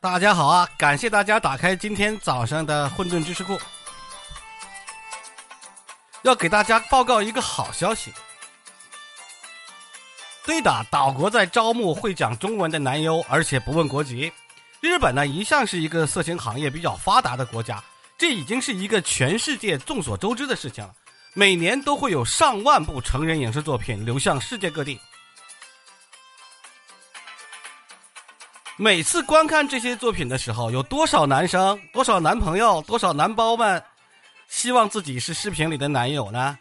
大家好啊！感谢大家打开今天早上的混沌知识库，要给大家报告一个好消息。对的，岛国在招募会讲中文的男优，而且不问国籍。日本呢，一向是一个色情行业比较发达的国家，这已经是一个全世界众所周知的事情了。每年都会有上万部成人影视作品流向世界各地。每次观看这些作品的时候，有多少男生、多少男朋友、多少男包们，希望自己是视频里的男友呢？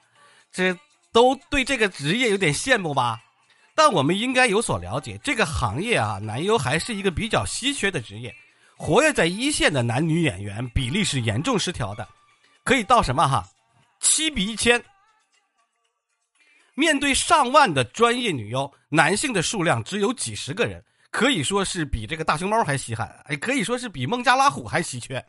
这都对这个职业有点羡慕吧？但我们应该有所了解，这个行业啊，男优还是一个比较稀缺的职业，活跃在一线的男女演员比例是严重失调的，可以到什么哈？七比一千。面对上万的专业女优，男性的数量只有几十个人。可以说是比这个大熊猫还稀罕，哎，可以说是比孟加拉虎还稀缺。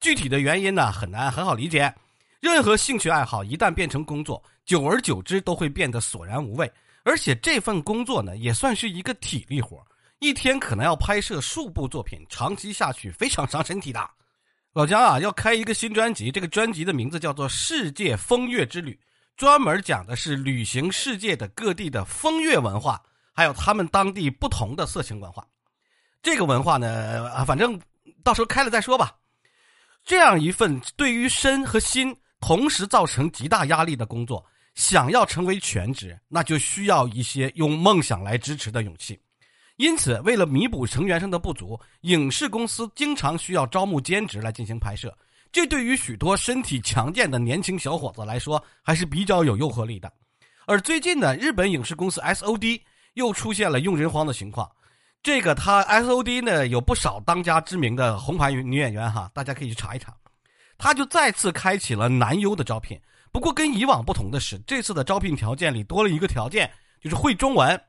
具体的原因呢，很难很好理解。任何兴趣爱好一旦变成工作，久而久之都会变得索然无味。而且这份工作呢，也算是一个体力活，一天可能要拍摄数部作品，长期下去非常伤身体的。老姜啊，要开一个新专辑，这个专辑的名字叫做《世界风月之旅》，专门讲的是旅行世界的各地的风月文化。还有他们当地不同的色情文化，这个文化呢，啊，反正到时候开了再说吧。这样一份对于身和心同时造成极大压力的工作，想要成为全职，那就需要一些用梦想来支持的勇气。因此，为了弥补成员上的不足，影视公司经常需要招募兼职来进行拍摄。这对于许多身体强健的年轻小伙子来说，还是比较有诱惑力的。而最近呢，日本影视公司 S.O.D。又出现了用人荒的情况，这个他 S O D 呢有不少当家知名的红牌女演员哈，大家可以去查一查。他就再次开启了男优的招聘，不过跟以往不同的是，这次的招聘条件里多了一个条件，就是会中文。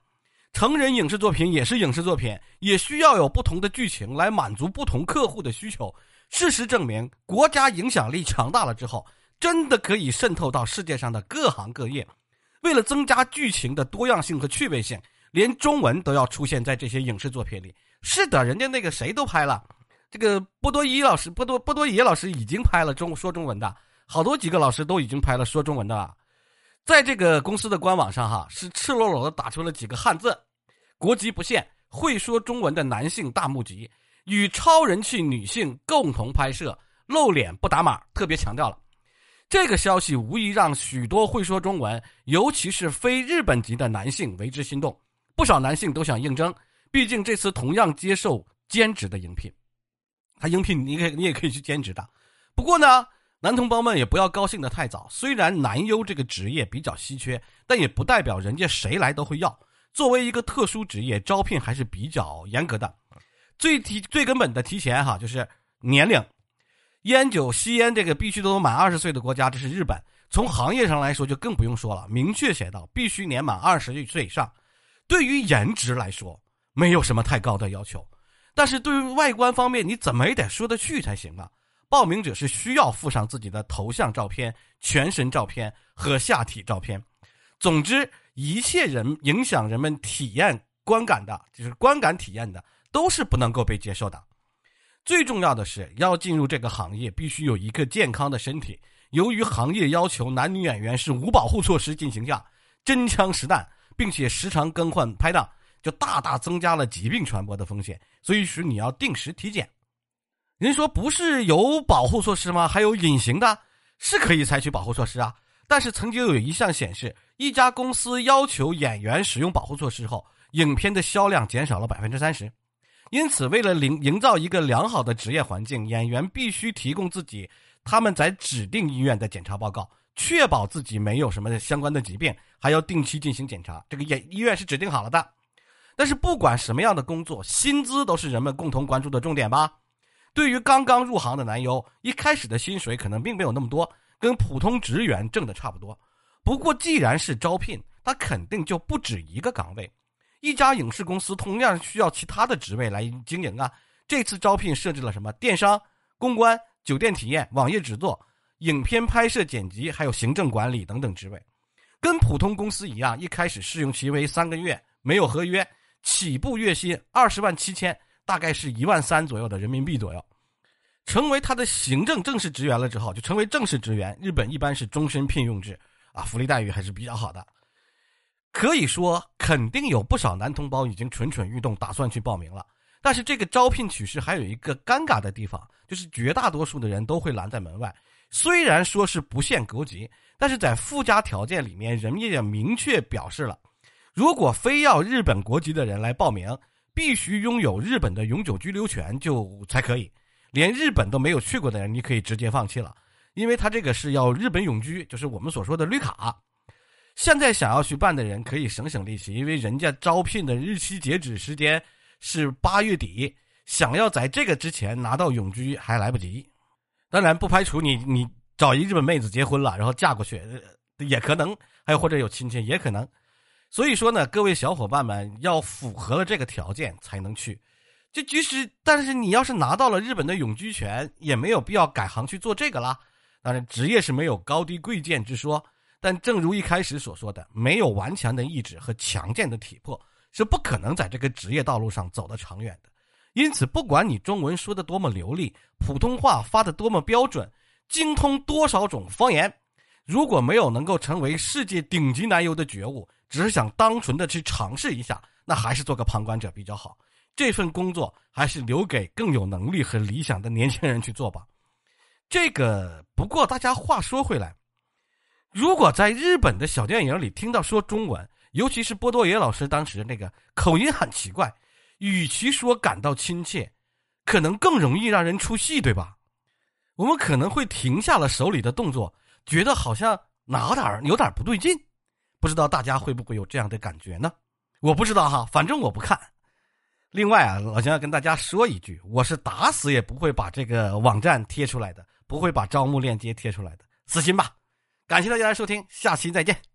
成人影视作品也是影视作品，也需要有不同的剧情来满足不同客户的需求。事实证明，国家影响力强大了之后，真的可以渗透到世界上的各行各业。为了增加剧情的多样性和趣味性。连中文都要出现在这些影视作品里。是的，人家那个谁都拍了，这个波多伊老师、波多波多野老师已经拍了中说中文的，好多几个老师都已经拍了说中文的了。在这个公司的官网上，哈是赤裸裸的打出了几个汉字：国籍不限，会说中文的男性大募集，与超人气女性共同拍摄，露脸不打码，特别强调了。这个消息无疑让许多会说中文，尤其是非日本籍的男性为之心动。不少男性都想应征，毕竟这次同样接受兼职的应聘，他应聘你可你也可以去兼职的。不过呢，男同胞们也不要高兴的太早。虽然男优这个职业比较稀缺，但也不代表人家谁来都会要。作为一个特殊职业，招聘还是比较严格的。最提最根本的提前哈，就是年龄，烟酒吸烟这个必须都满二十岁的国家，这是日本。从行业上来说就更不用说了，明确写到必须年满二十岁以上。对于颜值来说，没有什么太高的要求，但是对于外观方面，你怎么也得说得去才行啊。报名者是需要附上自己的头像照片、全身照片和下体照片。总之，一切人影响人们体验观感的，就是观感体验的，都是不能够被接受的。最重要的是，要进入这个行业，必须有一个健康的身体。由于行业要求男女演员是无保护措施进行下，真枪实弹。并且时常更换拍档，就大大增加了疾病传播的风险。所以说你要定时体检。人说不是有保护措施吗？还有隐形的，是可以采取保护措施啊。但是曾经有一项显示，一家公司要求演员使用保护措施后，影片的销量减少了百分之三十。因此，为了营营造一个良好的职业环境，演员必须提供自己他们在指定医院的检查报告。确保自己没有什么相关的疾病，还要定期进行检查。这个医医院是指定好了的。但是不管什么样的工作，薪资都是人们共同关注的重点吧。对于刚刚入行的男优，一开始的薪水可能并没有那么多，跟普通职员挣的差不多。不过既然是招聘，他肯定就不止一个岗位。一家影视公司同样需要其他的职位来经营啊。这次招聘设置了什么？电商、公关、酒店体验、网页制作。影片拍摄、剪辑，还有行政管理等等职位，跟普通公司一样，一开始试用期为三个月，没有合约，起步月薪二十万七千，大概是一万三左右的人民币左右。成为他的行政正式职员了之后，就成为正式职员。日本一般是终身聘用制啊，福利待遇还是比较好的。可以说，肯定有不少男同胞已经蠢蠢欲动，打算去报名了。但是这个招聘启事还有一个尴尬的地方，就是绝大多数的人都会拦在门外。虽然说是不限国籍，但是在附加条件里面，人家也明确表示了，如果非要日本国籍的人来报名，必须拥有日本的永久居留权就才可以。连日本都没有去过的人，你可以直接放弃了，因为他这个是要日本永居，就是我们所说的绿卡。现在想要去办的人可以省省力气，因为人家招聘的日期截止时间是八月底，想要在这个之前拿到永居还来不及。当然不排除你你找一日本妹子结婚了，然后嫁过去也可能，还有或者有亲戚也可能。所以说呢，各位小伙伴们要符合了这个条件才能去。就即使，但是你要是拿到了日本的永居权，也没有必要改行去做这个啦。当然，职业是没有高低贵贱之说，但正如一开始所说的，没有顽强的意志和强健的体魄，是不可能在这个职业道路上走得长远的。因此，不管你中文说的多么流利，普通话发的多么标准，精通多少种方言，如果没有能够成为世界顶级男优的觉悟，只是想单纯的去尝试一下，那还是做个旁观者比较好。这份工作还是留给更有能力和理想的年轻人去做吧。这个不过，大家话说回来，如果在日本的小电影里听到说中文，尤其是波多野老师当时那个口音很奇怪，与其说感到亲切，可能更容易让人出戏，对吧？我们可能会停下了手里的动作，觉得好像哪点有点不对劲。不知道大家会不会有这样的感觉呢？我不知道哈，反正我不看。另外啊，老姜要跟大家说一句，我是打死也不会把这个网站贴出来的，不会把招募链接贴出来的，死心吧！感谢大家的收听，下期再见。